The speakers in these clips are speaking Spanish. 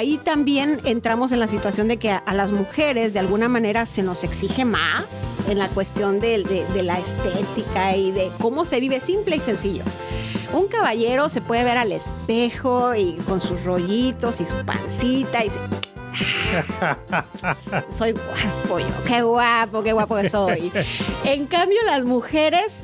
ahí también entramos en la situación de que a, a las mujeres de alguna manera se nos exige más en la cuestión de, de- de la estética y de cómo se vive simple y sencillo. Un caballero se puede ver al espejo y con sus rollitos y su pancita y dice, "Ah, soy guapo yo, qué guapo, qué guapo que soy. En cambio las mujeres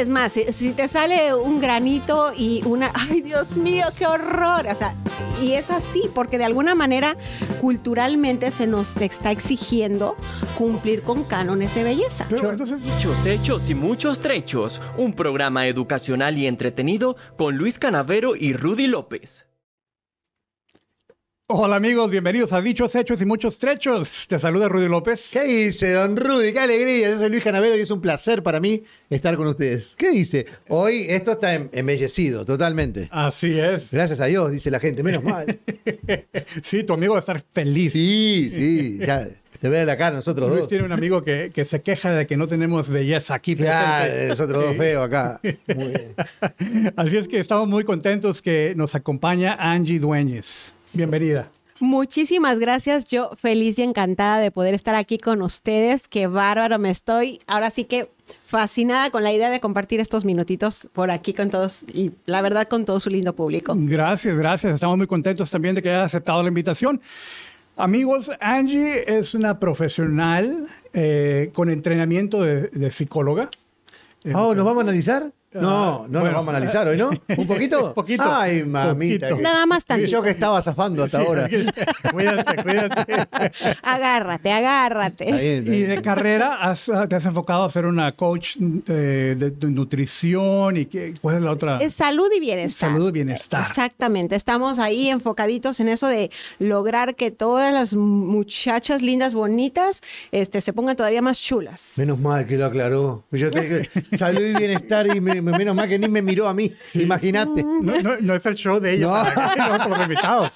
es más, si, te sale un granito y una, ay Dios mío, qué horror. O sea, y es así, porque de alguna manera culturalmente se nos está exigiendo cumplir con cánones de belleza. Pero entonces, Muchos hechos y muchos trechos. Un programa educacional y entretenido con Luis Canavero y Rudy López. Hola amigos, bienvenidos a Dichos Hechos y Muchos Trechos. Te saluda Rudy López. ¿Qué dice, don Rudy? ¡Qué alegría! Yo soy Luis Canavero y es un placer para mí estar con ustedes. ¿Qué dice? Hoy esto está em- embellecido, totalmente. Así es. Gracias a Dios, dice la gente, menos mal. Sí, tu amigo va a estar feliz. Sí, sí, ya. Te ve la cara nosotros Luis dos. tiene un amigo que, que se queja de que no tenemos belleza aquí. Presente. nosotros dos feos acá. Muy bien. Así es que estamos muy contentos que nos acompaña Angie Dueñez. Bienvenida. Muchísimas gracias. Yo feliz y encantada de poder estar aquí con ustedes. Qué bárbaro me estoy. Ahora sí que fascinada con la idea de compartir estos minutitos por aquí con todos y la verdad con todo su lindo público. Gracias, gracias. Estamos muy contentos también de que haya aceptado la invitación. Amigos, Angie es una profesional eh, con entrenamiento de, de psicóloga. Oh, ¿nos vamos a analizar? No, no bueno. nos vamos a analizar hoy, ¿no? ¿Un poquito? Poquito. Ay, mamita. Poquito. Nada más Y tantito. Yo que estaba zafando hasta ahora. cuídate, cuídate. Agárrate, agárrate. Está bien, está Y de carrera has- te has enfocado a ser una coach de, de nutrición y qué, cuál es la otra. Es salud y bienestar. Salud y bienestar. Exactamente. Estamos ahí enfocaditos en eso de lograr que todas las muchachas lindas, bonitas, este, se pongan todavía más chulas. Menos mal que lo aclaró. Yo te salud y bienestar y me- menos mal que ni me miró a mí. Imagínate. No, no- no es el show de ella, No. para los invitados.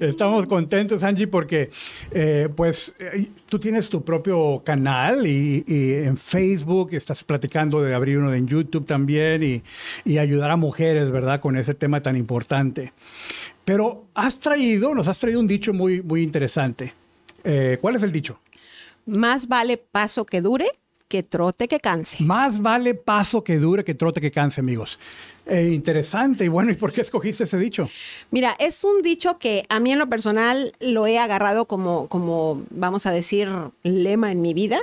Estamos contentos, Angie, porque eh, pues eh, tú tienes tu propio canal y, y en Facebook estás platicando de abrir uno en YouTube también y, y ayudar a mujeres, ¿verdad? Con ese tema tan importante. Pero has traído, nos has traído un dicho muy, muy interesante. Eh, ¿Cuál es el dicho? Más vale paso que dure que trote que canse. Más vale paso que dure que trote que canse, amigos. Eh, interesante. Y bueno, ¿y por qué escogiste ese dicho? Mira, es un dicho que a mí en lo personal lo he agarrado como, como, vamos a decir, lema en mi vida,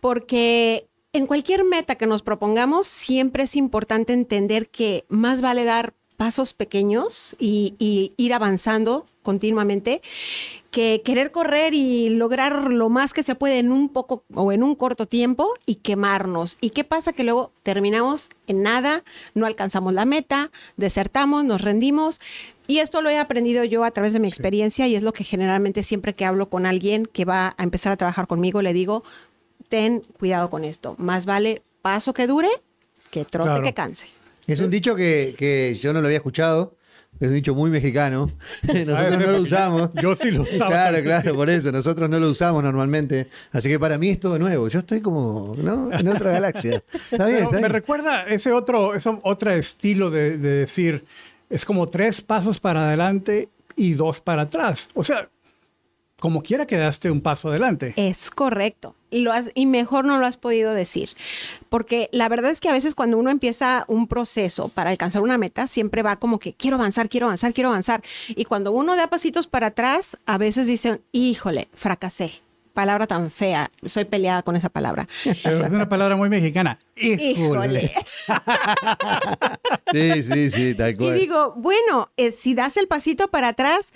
porque en cualquier meta que nos propongamos, siempre es importante entender que más vale dar pasos pequeños y, y ir avanzando continuamente que querer correr y lograr lo más que se puede en un poco o en un corto tiempo y quemarnos. ¿Y qué pasa? Que luego terminamos en nada, no alcanzamos la meta, desertamos, nos rendimos. Y esto lo he aprendido yo a través de mi experiencia y es lo que generalmente siempre que hablo con alguien que va a empezar a trabajar conmigo, le digo, ten cuidado con esto. Más vale paso que dure que trote Claro. que canse. Es un dicho que, que yo no lo había escuchado. Es un dicho muy mexicano. Nosotros no lo usamos. Yo sí lo usaba. Claro, claro, por eso. Nosotros no lo usamos normalmente. Así que para mí es todo nuevo. Yo estoy como ¿no? en otra galaxia. Está bien, está me bien. recuerda ese otro, ese otro estilo de, de decir, es como tres pasos para adelante y dos para atrás. O sea, como quiera quedaste un paso adelante. Es correcto. Y, lo has, y mejor no lo has podido decir. Porque la verdad es que a veces cuando uno empieza un proceso para alcanzar una meta, siempre va como que quiero avanzar, quiero avanzar, quiero avanzar. Y cuando uno da pasitos para atrás, a veces dicen, híjole, fracasé. Palabra tan fea. Soy peleada con esa palabra. Pero es una palabra muy mexicana. Híjole. Sí, sí, sí, tal Y cual. digo, bueno, eh, si das el pasito para atrás,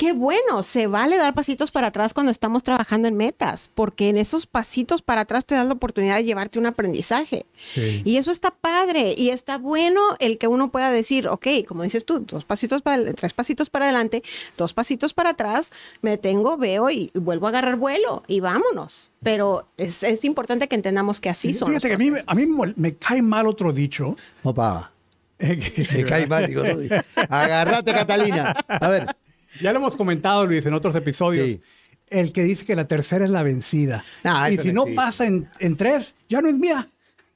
qué bueno, se vale dar pasitos para atrás cuando estamos trabajando en metas, porque en esos pasitos para atrás te das la oportunidad de llevarte un aprendizaje. Sí. Y eso está padre y está bueno el que uno pueda decir, ok, como dices tú, dos pasitos para, tres pasitos para adelante, dos pasitos para atrás, me detengo, veo y vuelvo a agarrar vuelo y vámonos. Pero es, es importante que entendamos que así son. Fíjate que a mí, me- a mí cae mal otro dicho. Opa, me cae mal, digo, Rudy. Agarrate, Catalina. A ver, Ya lo hemos comentado, Luis, en otros episodios. Sí. El que dice que la tercera es la vencida. Ah, y si no no existe. pasa en, en tres, ya no es mía.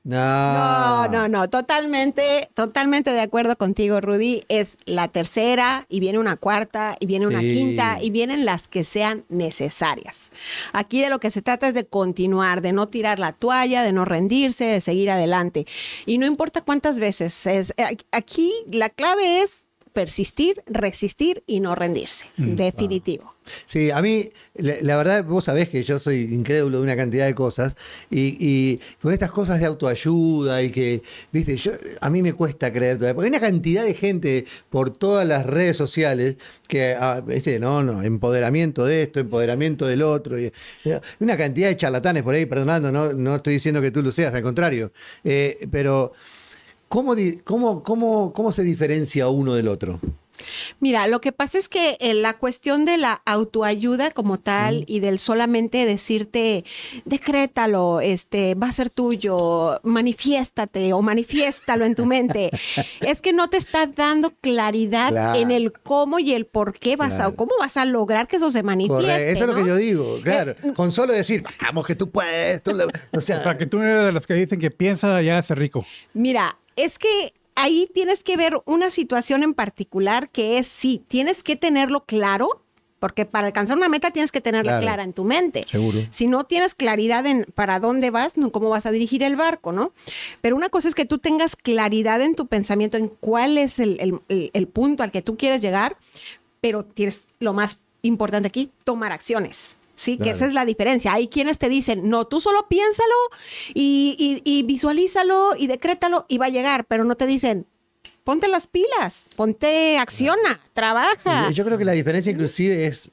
No, no, no, totalmente, totalmente de acuerdo contigo, Rudy. Es la tercera y viene una cuarta y viene una Sí. quinta y vienen las que sean necesarias. Aquí de lo que se trata es de continuar, de no tirar la toalla, de no rendirse, de seguir adelante. Y no importa cuántas veces. Es, eh, aquí la clave es persistir, resistir y no rendirse. Definitivo. Sí, a mí, la, la verdad, vos sabés que yo soy incrédulo de una cantidad de cosas y, y con estas cosas de autoayuda y que, viste, yo, a mí me cuesta creer todavía, porque hay una cantidad de gente por todas las redes sociales que, ah, viste, no, no, empoderamiento de esto, empoderamiento del otro, y, y una cantidad de charlatanes por ahí, perdonando, no, no estoy diciendo que tú lo seas, al contrario, Eh, pero ¿cómo, cómo, cómo, ¿cómo se diferencia uno del otro? Mira, lo que pasa es que eh, la cuestión de la autoayuda como tal y del solamente decirte, decrétalo, este, va a ser tuyo, manifiéstate o manifiéstalo en tu mente, es que no te está dando claridad Claro. en el cómo y el por qué vas a, cómo vas a lograr que eso se manifieste. Eso es lo que yo digo, claro. Con solo decir, vamos, que tú puedes. tú lo-". o sea, O sea, que tú eres de las que dicen que piensa ya hace rico. Mira, es que ahí tienes que ver una situación en particular que es sí, tienes que tenerlo claro, porque para alcanzar una meta tienes que tenerla Claro. clara en tu mente. Seguro. Si no tienes claridad en para dónde vas, no cómo vas a dirigir el barco, ¿no? Pero una cosa es que tú tengas claridad en tu pensamiento en cuál es el, el- el- el punto al que tú quieres llegar, pero tienes lo más importante aquí, tomar acciones. Sí, que esa es la diferencia. Hay quienes te dicen, no, tú solo piénsalo y, y- y visualízalo y decrétalo y va a llegar, pero no te dicen, ponte las pilas, ponte, acciona, trabaja. Yo creo que la diferencia inclusive es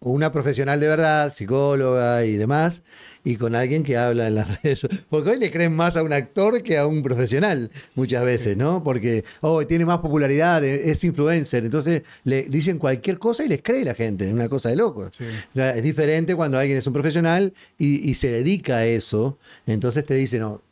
una profesional de verdad, psicóloga y demás, y con alguien que habla en las redes. Porque hoy le creen más a un actor que a un profesional muchas veces, ¿no? Porque, oh, tiene más popularidad, eh, es influencer, entonces le dicen cualquier cosa y les cree la gente, es una cosa de loco. O sea, es diferente cuando alguien es un profesional y, y se dedica a eso, entonces te dice, no,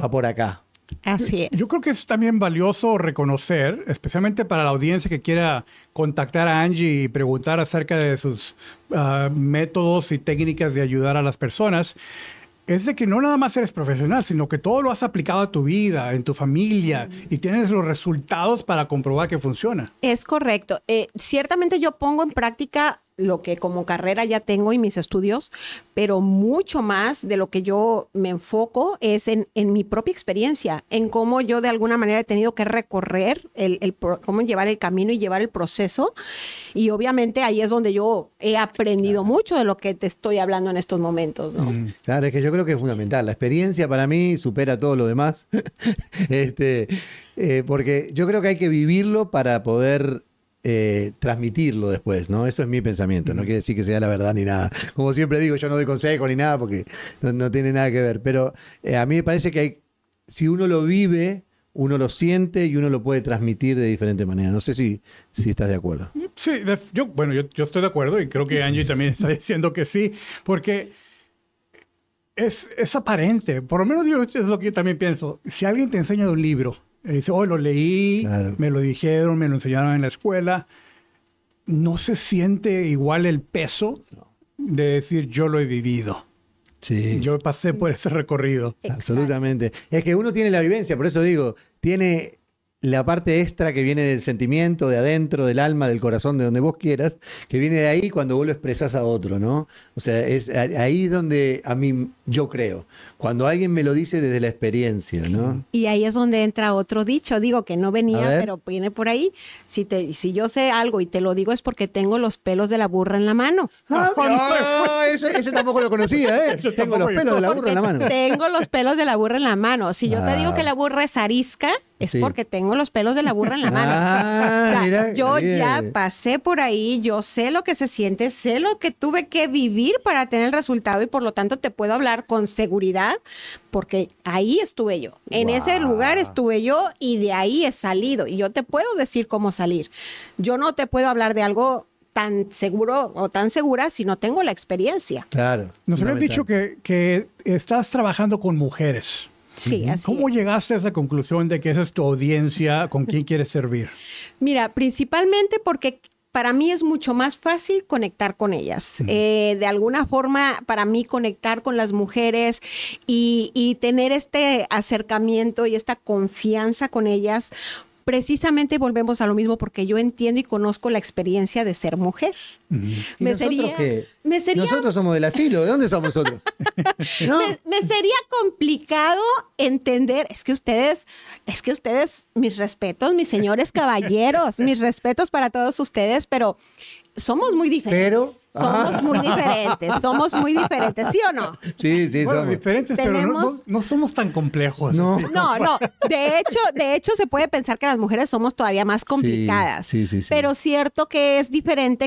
va por acá. Así es. Yo creo que es también valioso reconocer, especialmente para la audiencia que quiera contactar a Angie y preguntar acerca de sus ah, métodos y técnicas de ayudar a las personas, es de que no nada más eres profesional, sino que todo lo has aplicado a tu vida, en tu familia, y tienes los resultados para comprobar que funciona. Es correcto. Eh, ciertamente yo pongo en práctica lo que como carrera ya tengo y mis estudios, pero mucho más de lo que yo me enfoco es en, en mi propia experiencia, en cómo yo de alguna manera he tenido que recorrer, el, el cómo llevar el camino y llevar el proceso. Y obviamente ahí es donde yo he aprendido mucho de lo que te estoy hablando en estos momentos. ¿no? Claro, es que yo creo que es fundamental. La experiencia para mí supera todo lo demás. este, eh, porque yo creo que hay que vivirlo para poder eh, transmitirlo después, ¿no? Eso es mi pensamiento. No quiere decir que sea la verdad ni nada. Como siempre digo, yo no doy consejo ni nada porque no, no tiene nada que ver. Pero eh, a mí me parece que hay, si uno lo vive, uno lo siente y uno lo puede transmitir de diferente manera. No sé si, si estás de acuerdo. Sí, yo, bueno, yo, yo estoy de acuerdo y creo que Angie también está diciendo que sí, porque es, es aparente. Por lo menos yo, es lo que yo también pienso. Si alguien te enseña de un libro, dice, oh, lo leí, Claro. me lo dijeron, me lo enseñaron en la escuela, no se siente igual el peso de decir, yo lo he vivido. Sí. Yo pasé por ese recorrido. Absolutamente. Es que uno tiene la vivencia, por eso digo, tiene la parte extra que viene del sentimiento, de adentro, del alma, del corazón, de donde vos quieras, que viene de ahí cuando vos lo expresás a otro, ¿no? O sea, es ahí donde a mí, yo creo, cuando alguien me lo dice desde la experiencia, ¿no? Y ahí es donde entra otro dicho, digo que no venía, pero viene por ahí. Si, te, si yo sé algo y te lo digo es porque tengo los pelos de la burra en la mano. Ah, ese, ese tampoco lo conocía, ¿eh? Tengo los pelos de la burra en la mano. Tengo los pelos de la burra en la mano. Si yo te digo Ah. que la burra es arisca, es Sí. porque tengo los pelos de la burra en la mano. Ah, O sea, mira, yo bien. ya pasé por ahí, yo sé lo que se siente, sé lo que tuve que vivir para tener el resultado y por lo tanto te puedo hablar con seguridad porque ahí estuve yo. En ese lugar estuve yo y de ahí he salido y yo te puedo decir cómo salir. Yo no te puedo hablar de algo tan seguro o tan segura si no tengo la experiencia. Claro. Nos habías dicho que, que estás trabajando con mujeres. Sí, así ¿Cómo es. llegaste a esa conclusión de que esa es tu audiencia, con quién quieres servir? Mira, principalmente porque para mí es mucho más fácil conectar con ellas. Eh, de alguna forma, para mí conectar con las mujeres y, y tener este acercamiento y esta confianza con ellas, precisamente volvemos a lo mismo porque yo entiendo y conozco la experiencia de ser mujer. ¿Y Me nosotros sería, qué? me sería Nosotros somos del asilo. ¿De dónde somos nosotros? ¿No? me, me sería complicado entender, es que ustedes, es que ustedes, mis respetos, mis señores caballeros, mis respetos para todos ustedes, pero somos muy diferentes. Pero- somos Ah. muy diferentes, somos muy diferentes, ¿sí o no? Sí, sí, Bueno, somos. diferentes, pero no, no- no somos tan complejos. No. No, no. De hecho, de hecho, se puede pensar que las mujeres somos todavía más complicadas. sí, sí, sí. Pero cierto que es diferente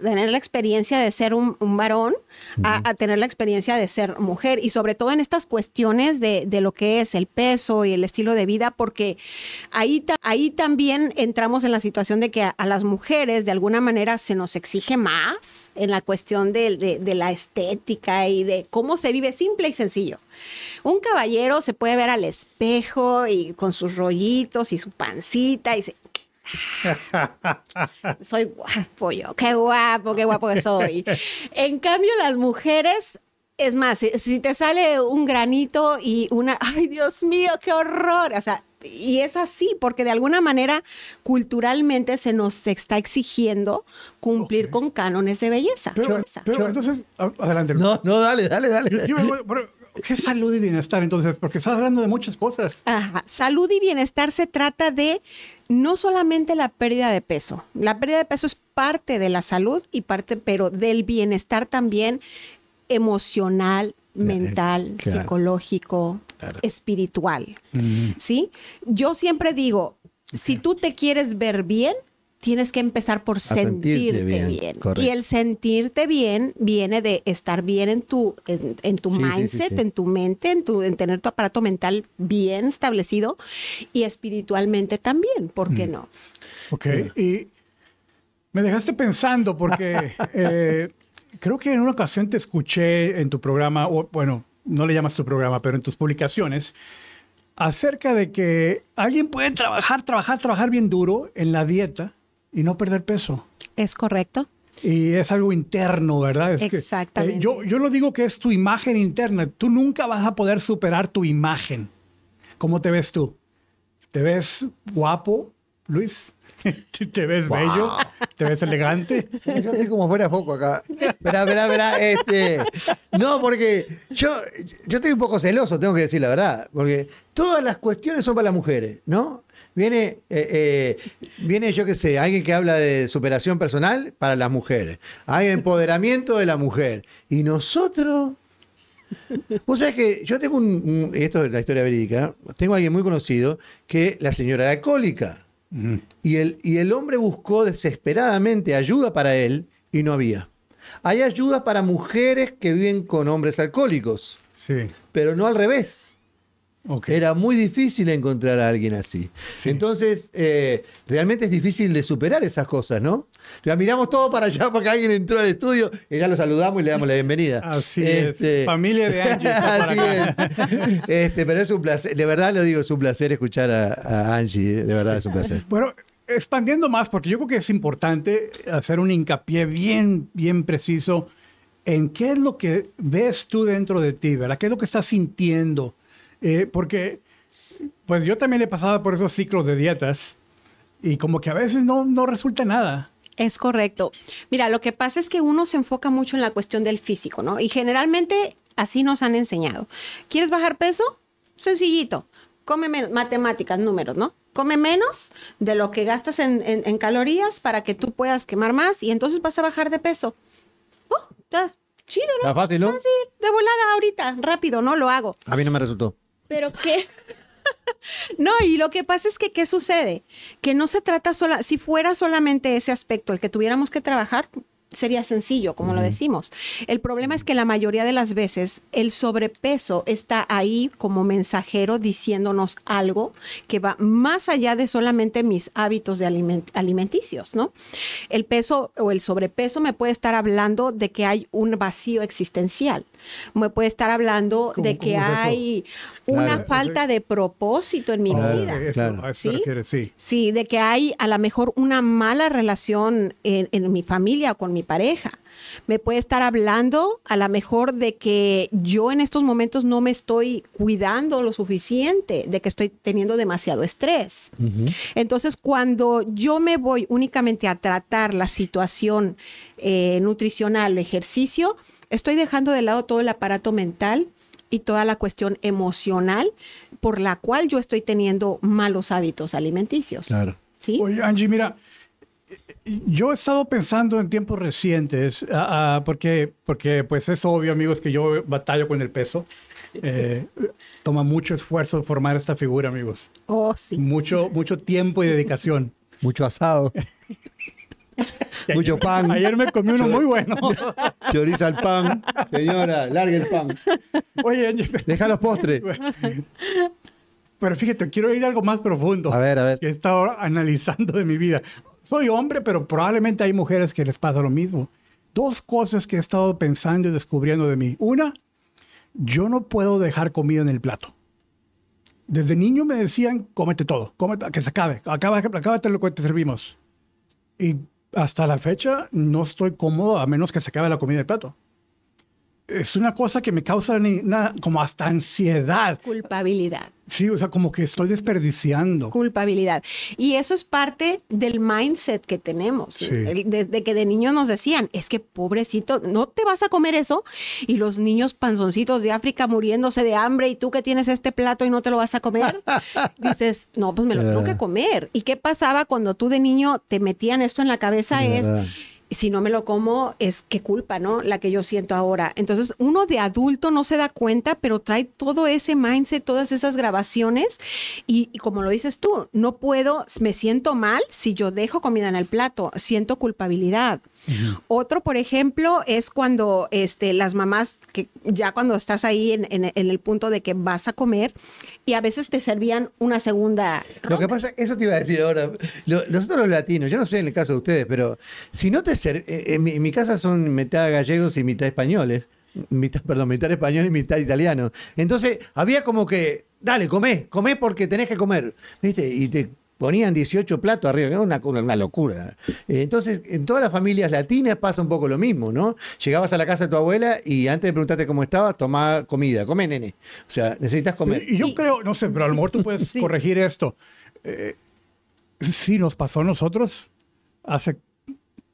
tener la experiencia de ser un, un varón a, a tener la experiencia de ser mujer. Y sobre todo en estas cuestiones de, de lo que es el peso y el estilo de vida, porque ahí, ta- ahí también entramos en la situación de que a, a las mujeres de alguna manera se nos exige más en la cuestión de, de- la estética y de cómo se vive simple y sencillo. Un caballero se puede ver al espejo y con sus rollitos y su pancita y se... soy guapo yo, qué guapo, qué guapo que soy. En cambio, las mujeres, es más, si te sale un granito y una, ay Dios mío, qué horror, o sea, y es así, porque de alguna manera culturalmente se nos está exigiendo cumplir con cánones de belleza. Pero, entonces, adelante. No, no, dale, dale, dale. yo me voy- pero, ¿Qué salud y bienestar entonces? Porque estás hablando de muchas cosas. Ajá. Salud y bienestar se trata de no solamente la pérdida de peso. La pérdida de peso es parte de la salud y parte, pero del bienestar también emocional, mental, claro. psicológico, Claro. espiritual. ¿Sí? Yo siempre digo, si tú te quieres ver bien, tienes que empezar por sentirte sentirte, bien. Y el sentirte bien viene de estar bien en tu, en, en tu Sí, sí, sí, mindset, sí. en tu mente, en, tu, en tener tu aparato mental bien establecido y espiritualmente también, ¿por Mm. qué no? Ok. Y me dejaste pensando porque eh, creo que en una ocasión te escuché en tu programa, o bueno, no le llamas tu programa, pero en tus publicaciones, acerca de que alguien puede trabajar, trabajar, trabajar bien duro en la dieta y no perder peso. ¿Es correcto? Y es algo interno, ¿verdad? Es que, eh, Exactamente. yo, yo lo digo que es tu imagen interna. Tú nunca vas a poder superar tu imagen. ¿Cómo te ves tú? ¿Te ves guapo, Luis? ¿Te ves bello? ¿Te ves elegante? Yo estoy como fuera de foco acá. Verá, verá, verá. Este, no, porque yo, yo estoy un poco celoso, tengo que decir la verdad. Porque todas las cuestiones son para las mujeres, ¿no? Viene, eh, eh, viene, yo qué sé, alguien que habla de superación personal para las mujeres. Hay empoderamiento de la mujer. Y nosotros. Vos sabés que yo tengo un, un- Esto es la historia verídica. Tengo a alguien muy conocido que la señora era alcohólica. Y el, y el hombre buscó desesperadamente ayuda para él y no había. Hay ayuda para mujeres que viven con hombres alcohólicos, Sí. pero no al revés. Ok. Era muy difícil encontrar a alguien así. Sí. Entonces, eh, realmente es difícil de superar esas cosas, ¿no? Ya miramos todo para allá porque alguien entró al estudio y ya lo saludamos y le damos la bienvenida. Así Este, es. Familia de Angie. Así es. Este, pero es un placer, de verdad lo digo, es un placer escuchar a, a Angie, eh, de verdad es un placer. Bueno, expandiendo más, porque yo creo que es importante hacer un hincapié bien, bien preciso en qué es lo que ves tú dentro de ti, ¿verdad? ¿Qué es lo que estás sintiendo? Eh, porque, pues yo también he pasado por esos ciclos de dietas y como que a veces no, no resulta nada. Es correcto. Mira, lo que pasa es que uno se enfoca mucho en la cuestión del físico, ¿no? Y generalmente así nos han enseñado. ¿Quieres bajar peso? Sencillito. Come menos, matemáticas, números, ¿no? Come menos de lo que gastas en, en- en calorías para que tú puedas quemar más y entonces vas a bajar de peso. Oh, está chido, ¿no? Está fácil, ¿no? Fácil, de volada ahorita, rápido, ¿no? Lo hago. A mí no me resultó. Pero qué. No, y lo que pasa es que, ¿qué sucede? Que no se trata sola, si fuera solamente ese aspecto el que tuviéramos que trabajar, sería sencillo, como lo decimos. El problema es que la mayoría de las veces el sobrepeso está ahí como mensajero diciéndonos algo que va más allá de solamente mis hábitos de aliment- alimenticios, ¿no? El peso o el sobrepeso me puede estar hablando de que hay un vacío existencial. Me puede estar hablando ¿Cómo- de que eso? hay una Claro. falta de propósito en mi Oh, vida. eso, claro. a eso se ¿Sí? refiere, sí. Sí, de que hay a lo mejor una mala relación en, en mi familia o con mi pareja. Me puede estar hablando a lo mejor de que yo en estos momentos no me estoy cuidando lo suficiente, de que estoy teniendo demasiado estrés. Entonces, cuando yo me voy únicamente a tratar la situación eh, nutricional o ejercicio, estoy dejando de lado todo el aparato mental y toda la cuestión emocional por la cual yo estoy teniendo malos hábitos alimenticios. Claro. ¿Sí? Oye, Angie, mira, yo he estado pensando en tiempos recientes, ah, ah, porque, porque pues es obvio, amigos, que yo batallo con el peso. Eh, toma mucho esfuerzo formar esta figura, amigos. Oh, sí. Mucho, mucho tiempo y dedicación. Mucho asado. Mucho pan. Ayer me comí uno muy bueno. Choriza al pan. Señora, largue el pan. Oye, Deja los postres. pero fíjate, quiero ir a algo más profundo. A ver, a ver. Que he estado analizando de mi vida. Soy hombre, pero probablemente hay mujeres que les pasa lo mismo. Dos cosas que he estado pensando y descubriendo de mí. Una, yo no puedo dejar comida en el plato. Desde niño me decían, cómete todo, cómete, que se acabe, acaba, acábate lo que te servimos. Y hasta la fecha no estoy cómodo a menos que se acabe la comida del plato. Es una cosa que me causa ni- una- como hasta ansiedad. Culpabilidad. Sí, o sea, como que estoy desperdiciando. Culpabilidad. Y eso es parte del mindset que tenemos. Sí. Desde que de niños nos decían, es que pobrecito, no te vas a comer eso. Y los niños panzoncitos de África muriéndose de hambre y tú que tienes este plato y no te lo vas a comer. Dices, no, pues me lo tengo que comer. ¿Y qué pasaba cuando tú de niño te metían esto en la cabeza? Es. Si no me lo como, es qué culpa, ¿no? La que yo siento ahora. Entonces, uno de adulto no se da cuenta, pero trae todo ese mindset, todas esas grabaciones. Y, y como lo dices tú, no puedo, me siento mal si yo dejo comida en el plato, siento culpabilidad. Otro, por ejemplo, es cuando este, las mamás, que ya cuando estás ahí en, en- en el punto de que vas a comer y a veces te servían una segunda. Lo que pasa, eso te iba a decir ahora. Lo- nosotros los latinos, yo no sé en el caso de ustedes, pero si no te ser- eh, en, mi, en mi casa son mitad gallegos y mitad españoles. Mitad, perdón, mitad español y mitad italiano. Entonces, había como que, dale, comé, comé porque tenés que comer. ¿Viste? Y te ponían 18 platos arriba, que era una, una locura. Eh, Entonces, en todas las familias latinas pasa un poco lo mismo, ¿no? Llegabas a la casa de tu abuela y antes de preguntarte cómo estaba, tomá comida, come nene. O sea, necesitas comer. Y yo creo, no sé, pero a lo mejor tú puedes corregir esto. Eh, sí, nos pasó a nosotros hace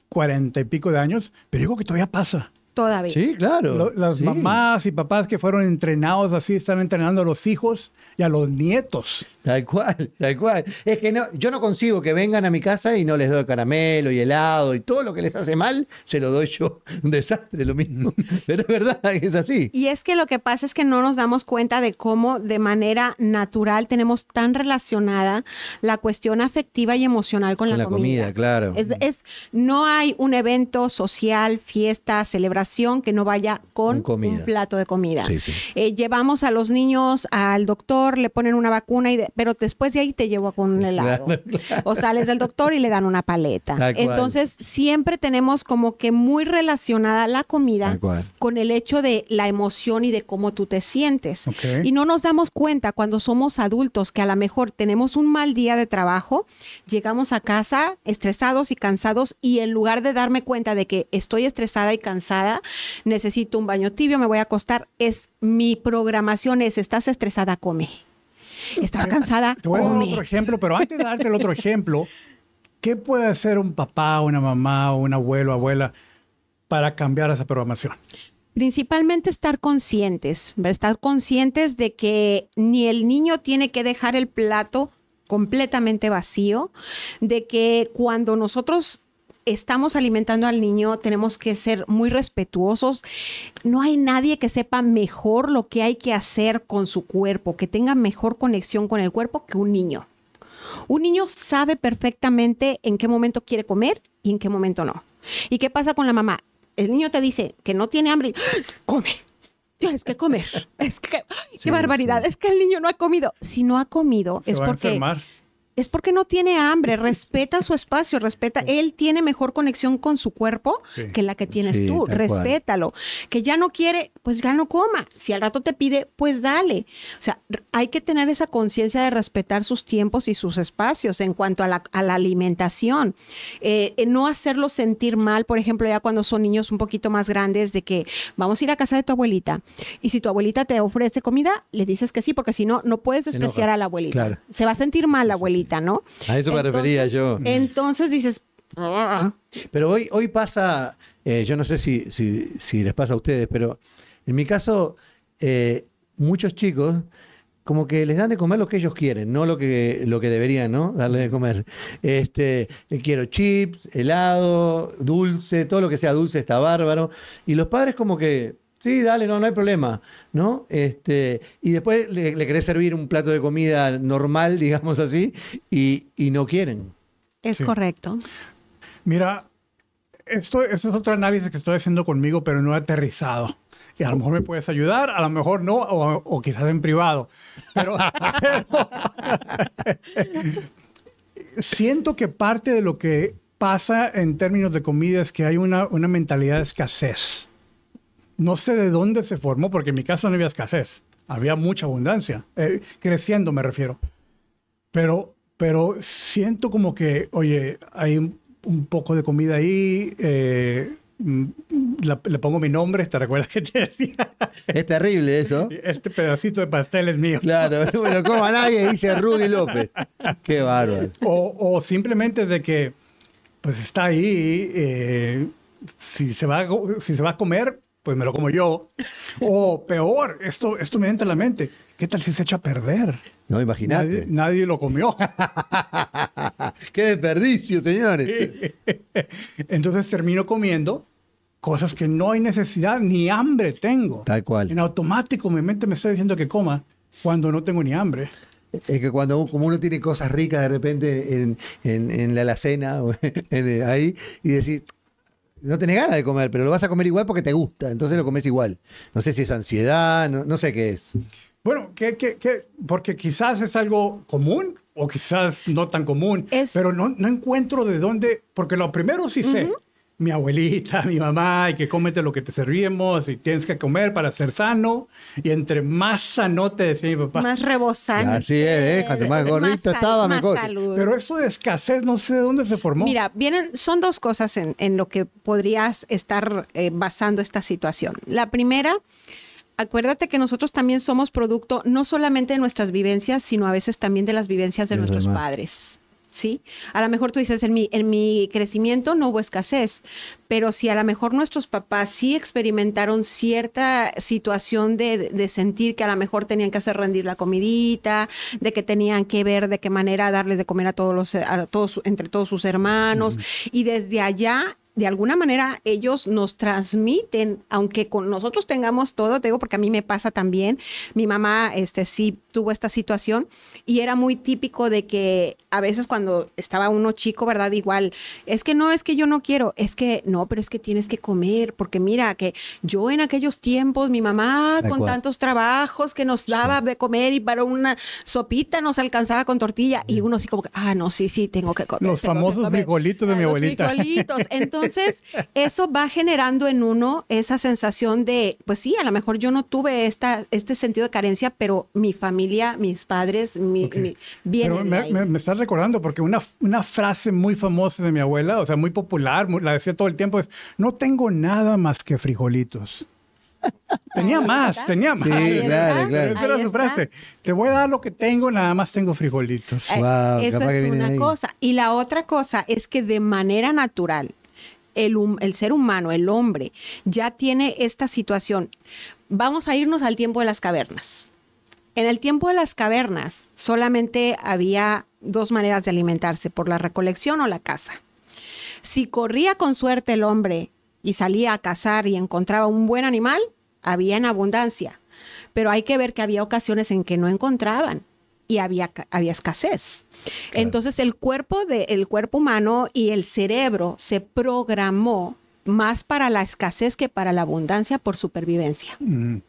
cuarenta y pico de años, pero digo que todavía pasa. Todavía. Sí, claro. Lo- las sí. mamás y papás que fueron entrenados así están entrenando a los hijos y a los nietos. Tal cual, tal cual. Es que no, yo no concibo que vengan a mi casa y no les doy caramelo y helado y todo lo que les hace mal, se lo doy yo. Un desastre, lo mismo. Pero es verdad, es así. Y es que lo que pasa es que no nos damos cuenta de cómo de manera natural tenemos tan relacionada la cuestión afectiva y emocional con, Con la, la comida, claro. Es, es- no hay un evento social, fiesta, celebración que no vaya con un plato de comida. Sí, sí. Eh, llevamos a los niños al doctor, le ponen una vacuna, y de- pero después de ahí te llevo con un helado. Claro, claro. O sales del doctor y le dan una paleta. Tal cual. Entonces, siempre tenemos como que muy relacionada la comida con el hecho de la emoción y de cómo tú te sientes. Y no nos damos cuenta cuando somos adultos que a lo mejor tenemos un mal día de trabajo, llegamos a casa estresados y cansados y en lugar de darme cuenta de que estoy estresada y cansada, necesito un baño tibio, me voy a acostar, es mi programación es, estás estresada, come. Estás cansada, Te voy a dar otro ejemplo, pero antes de darte el otro ejemplo, ¿qué puede hacer un papá, una mamá, un abuelo, abuela para cambiar esa programación? Principalmente estar conscientes, estar conscientes de que ni el niño tiene que dejar el plato completamente vacío, de que cuando nosotros estamos alimentando al niño tenemos que ser muy respetuosos. No hay nadie que sepa mejor lo que hay que hacer con su cuerpo, que tenga mejor conexión con el cuerpo que un niño. Un niño sabe perfectamente en qué momento quiere comer y en qué momento no. ¿Y qué pasa con la mamá? El niño te dice que no tiene hambre y ¡Ah! come. Tienes que comer. Es que, ¡ay, qué barbaridad. Es que el niño no ha comido. Si no ha comido, Se es va a porque enfermar. Es porque no tiene hambre, respeta su espacio, respeta, él tiene mejor conexión con su cuerpo Sí. que la que tienes Sí, tú, cual. respétalo. Que ya no quiere, pues ya no coma. Si al rato te pide, pues dale. O sea, hay que tener esa conciencia de respetar sus tiempos y sus espacios en cuanto a la, a la alimentación. Eh, eh, no hacerlo sentir mal, por ejemplo, ya cuando son niños un poquito más grandes, de que vamos a ir a casa de tu abuelita. Y si tu abuelita te ofrece comida, le dices que sí, porque si no, no puedes despreciar enoja. a la abuelita. Claro. Se va a sentir mal la abuelita, ¿no? A eso me refería yo. Entonces dices, "Ah". Pero hoy, hoy pasa, eh, yo no sé si, si, si les pasa a ustedes, pero en mi caso, eh, muchos chicos como que les dan de comer lo que ellos quieren, no lo que, lo que deberían, ¿no? Darle de comer. Este, eh, quiero chips, helado, dulce, todo lo que sea dulce está bárbaro. Y los padres como que, sí, dale, no, no hay problema, ¿no? Este, y después le, le querés servir un plato de comida normal, digamos así, y, y no quieren. es Sí. correcto. Mira, esto, esto es otro análisis que estoy haciendo conmigo, pero no aterrizado. Y a lo mejor me puedes ayudar, a lo mejor no, o, o quizás en privado. Pero, pero- siento que parte de lo que pasa en términos de comida es que hay una, una mentalidad de escasez. No sé de dónde se formó, porque en mi casa no había escasez. Había mucha abundancia. Eh, creciendo me refiero. Pero, pero siento como que, oye, hay un, un poco de comida ahí. eh, mm, la- le pongo mi nombre, ¿te recuerdas que te decía? Es terrible eso. Este pedacito de pastel es mío. Claro, no me lo coma nadie, dice Rudy López. Qué bárbaro. O, o simplemente de que, pues está ahí, eh, si, se va, si se va a comer, pues me lo como yo. O peor, esto, esto me entra a la mente, ¿qué tal si se echa a perder? No, imagínate. nadie lo comió. Qué desperdicio, señores. Entonces termino comiendo cosas que no hay necesidad ni hambre tengo. Tal cual. En automático mi mente me está diciendo que coma cuando no tengo ni hambre. Es que cuando como uno tiene cosas ricas de repente en, en- en la alacena en- ahí y decís, no tenés ganas de comer, pero lo vas a comer igual porque te gusta, entonces lo comes igual. No sé si es ansiedad, no, no sé qué es. Bueno, ¿qué, qué, qué? porque quizás es algo común o quizás no tan común, Es- pero no, no encuentro de dónde, porque lo primero sí sé, mi abuelita, mi mamá, y que cómete lo que te servimos y tienes que comer para ser sano, y entre más sano te decía mi papá. Más rebosante. Así es, ¿eh? Cuanto más gordito estaba, más mejor. salud. Pero esto de escasez no sé de dónde se formó. Mira, vienen, son dos cosas en, en lo que podrías estar eh, basando esta situación. La primera, acuérdate que nosotros también somos producto no solamente de nuestras vivencias, sino a veces también de las vivencias de De los nuestros demás. padres. ¿Sí? A lo mejor tú dices, en mi, en mi crecimiento no hubo escasez, pero si a lo mejor nuestros papás sí experimentaron cierta situación de, de sentir que a lo mejor tenían que hacer rendir la comidita, de que tenían que ver de qué manera darles de comer a todos los, a todos, entre todos sus hermanos, y desde allá de alguna manera ellos nos transmiten, aunque con nosotros tengamos todo, te digo porque a mí me pasa también, mi mamá este sí tuvo esta situación y era muy típico de que a veces cuando estaba uno chico, ¿verdad? Igual, es que no es que yo no quiero, es que no, pero es que tienes que comer, porque mira que yo en aquellos tiempos, mi mamá con cual. tantos trabajos que nos daba de comer y para una sopita nos alcanzaba con tortilla y uno así como que, ah, no, sí, sí, tengo que comer. Los que famosos comer". frijolitos de Ah, mi los abuelita. frijolitos. Entonces, eso va generando en uno esa sensación de, pues sí, a lo mejor yo no tuve esta, este sentido de carencia, pero mi familia, mis padres, mi, Ok. mi- vienen me, me- me estás recordando, porque una, una frase muy famosa de mi abuela, o sea, muy popular, muy- la decía todo el tiempo, es, no tengo nada más que frijolitos. Tenía más, está. tenía más. Sí, Ahí claro, claro. Esa era su está. frase. Te voy a dar lo que tengo, nada más tengo frijolitos. Eh, Wow, Eso capaz que es una ahí. cosa. Y la otra cosa es que de manera natural, el, ser humano, el hombre, ya tiene esta situación. Vamos a irnos al tiempo de las cavernas. En el tiempo de las cavernas solamente había dos maneras de alimentarse, por la recolección o la caza. Si corría con suerte el hombre y salía a cazar y encontraba un buen animal, había en abundancia. Pero hay que ver que había ocasiones en que no encontraban y había, había escasez. Entonces el cuerpo, de, el cuerpo humano y el cerebro se programó más para la escasez que para la abundancia por supervivencia.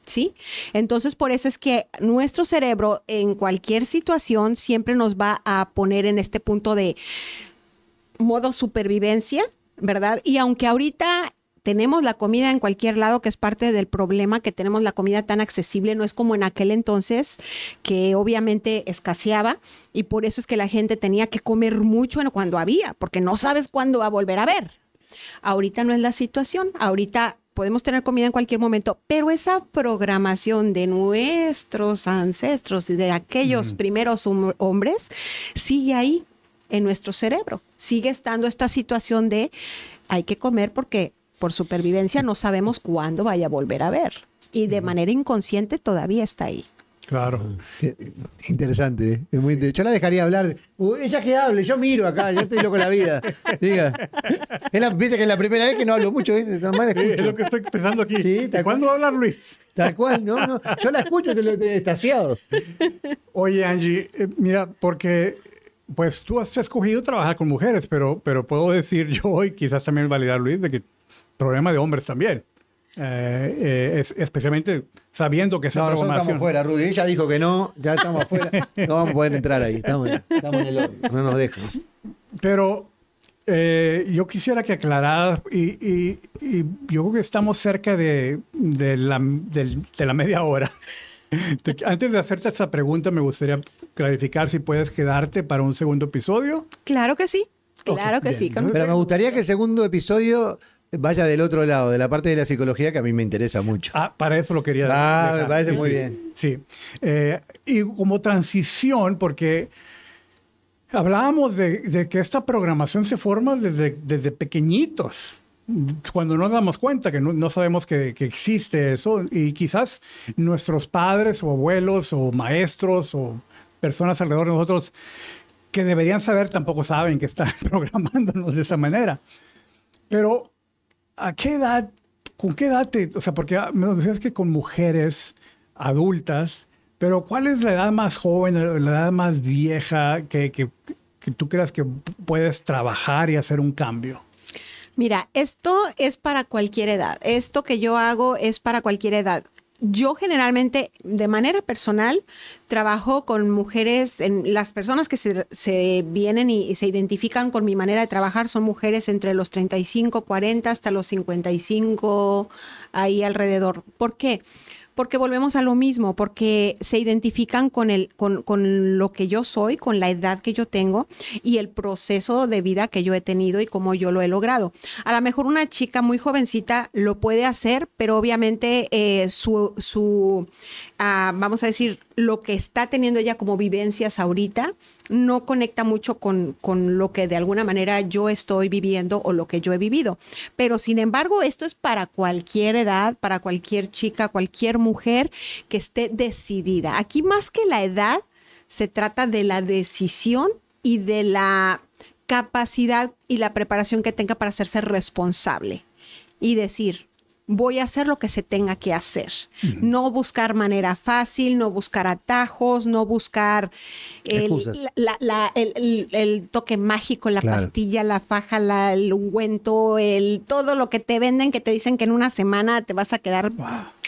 ¿Sí? Entonces, por eso es que nuestro cerebro en cualquier situación siempre nos va a poner en este punto de modo supervivencia, ¿verdad? Y aunque ahorita tenemos la comida en cualquier lado, que es parte del problema, que tenemos la comida tan accesible, no es como en aquel entonces, que obviamente escaseaba, y por eso es que la gente tenía que comer mucho cuando había, porque no sabes cuándo va a volver a ver. Ahorita no es la situación, ahorita podemos tener comida en cualquier momento, pero esa programación de nuestros ancestros y de aquellos primeros hombres sigue ahí en nuestro cerebro. Sigue estando esta situación de hay que comer porque por supervivencia no sabemos cuándo vaya a volver a ver. Y de manera inconsciente todavía está ahí. Claro. interesante, ¿eh? es muy Yo la dejaría hablar. ella que hable, yo miro acá, yo estoy loco la vida. Diga. Viste que es la primera vez que no hablo mucho, ¿viste? es lo que estoy pensando aquí. ¿Cuándo va a hablar Luis? Tal cual, no, no. Yo la escucho, te lo he estaciado. Oye, Angie, eh, mira, porque pues tú has escogido trabajar con mujeres, pero, pero puedo decir yo y quizás también validar Luis de que problema de hombres también. Eh, eh, es, especialmente sabiendo que esa no, programación... estamos fuera, Rudy. Ella dijo que no, ya estamos fuera. No vamos a poder entrar ahí. Estamos, en el horno. No nos dejan. Pero eh, yo quisiera que aclararas, y, yo creo que estamos cerca de, de, la, de la media hora. Antes de hacerte esta pregunta, me gustaría clarificar si puedes quedarte para un segundo episodio. Claro que sí. Claro que sí. Pero me gustaría que el segundo episodio vaya del otro lado, de la parte de la psicología que a mí me interesa mucho. Ah, para eso lo quería Ah, me parece muy bien. Sí. Eh, y como transición, porque hablábamos de, que esta programación se forma desde, desde pequeñitos cuando nos damos cuenta que no, sabemos que, que, existe eso y quizás nuestros padres o abuelos o maestros o personas alrededor de nosotros que deberían saber tampoco saben que están programándonos de esa manera. Pero ¿a qué edad, con qué edad te, o sea, porque ah, me decías que con mujeres adultas, pero ¿cuál es la edad más joven, la edad más vieja que, que, que tú creas que puedes trabajar y hacer un cambio? Mira, esto es para cualquier edad. Esto que yo hago es para cualquier edad yo generalmente, de manera personal, trabajo con mujeres, en, las personas que se, vienen y, se identifican con mi manera de trabajar son mujeres entre los 35, 40 hasta los 55, ahí alrededor. ¿Por qué? Volvemos a lo mismo, porque se identifican con, el, con, con, lo que yo soy, con la edad que yo tengo y el proceso de vida que yo he tenido y cómo yo lo he logrado. A lo mejor una chica muy jovencita lo puede hacer, pero obviamente eh, su, su vamos a decir, lo que está teniendo ella como vivencias ahorita no conecta mucho con, con, lo que de alguna manera yo estoy viviendo o lo que yo he vivido. Pero sin embargo, esto es para cualquier edad, para cualquier chica, cualquier mujer que esté decidida. Aquí más que la edad, se trata de la decisión y de la capacidad y la preparación que tenga para hacerse responsable y decir, voy a hacer lo que se tenga que hacer. No buscar manera fácil, no buscar atajos, no buscar el, toque mágico, la pastilla, la faja, el ungüento, el, todo lo que te venden que te dicen que en una semana te vas a quedar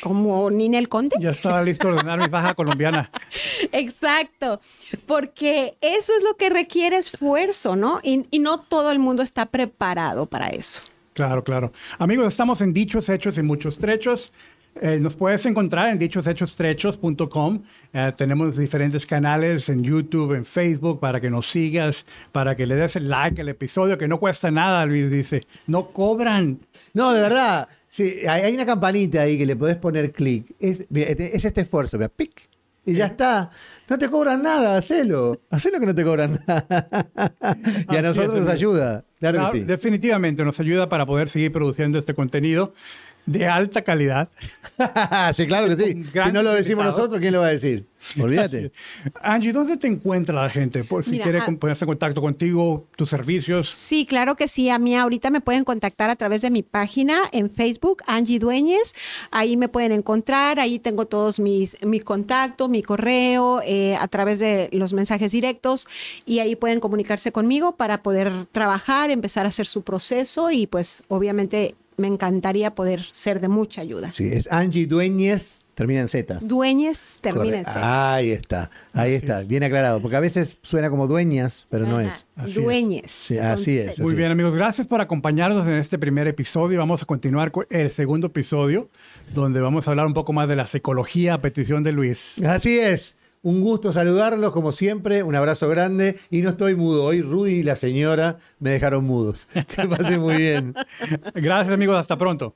como Nina el Conde. Ya estaba listo de ordenar mi faja colombiana. Exacto, porque eso es lo que requiere esfuerzo, ¿no? y no todo el mundo está preparado para eso. Claro, claro. Amigos, estamos en Dichos Hechos y Muchos Trechos. Eh, nos puedes encontrar en dichoshechos.trechos.com. Eh, tenemos diferentes canales en YouTube, en Facebook, para que nos sigas, para que le des el like al episodio, que no cuesta nada, Luis dice. No cobran. No, de verdad. Sí, hay una campanita ahí que le podés poner clic. Es, es este esfuerzo, mira, pic y ya está. No te cobran nada, hacelo. Hacelo que no te cobran nada. y a nosotros nos ayuda. Claro, que sí. Definitivamente nos ayuda para poder seguir produciendo este contenido de alta calidad. sí, claro que sí. Si no lo decimos nosotros, ¿quién lo va a decir? Olvídate. Angie, ¿dónde te encuentra la gente? Por si quiere ah, ponerse en contacto contigo, tus servicios. Sí, claro que sí. A mí ahorita me pueden contactar a través de mi página en Facebook, Angie Dueñez. Ahí me pueden encontrar. Ahí tengo todos mis mi contacto, mi correo, eh, a través de los mensajes directos. Y ahí pueden comunicarse conmigo para poder trabajar, empezar a hacer su proceso y pues obviamente me encantaría poder ser de mucha ayuda. Sí, es Angie Dueñez, termina en Z. Dueñez termina en. Z. Ahí está, ahí está, bien aclarado, porque a veces suena como dueñas, pero no es. Así es. Dueñez. Sí, con así es. Muy bien, amigos. Gracias por acompañarnos en este primer episodio. Vamos a continuar con el segundo episodio, donde vamos a hablar un poco más de la psicología a petición de Luis. Así es. Un gusto saludarlos, como siempre. Un abrazo grande. Y no estoy mudo. Hoy Rudy y la señora me dejaron mudos. Que pasen muy bien. Gracias, amigos. Hasta pronto.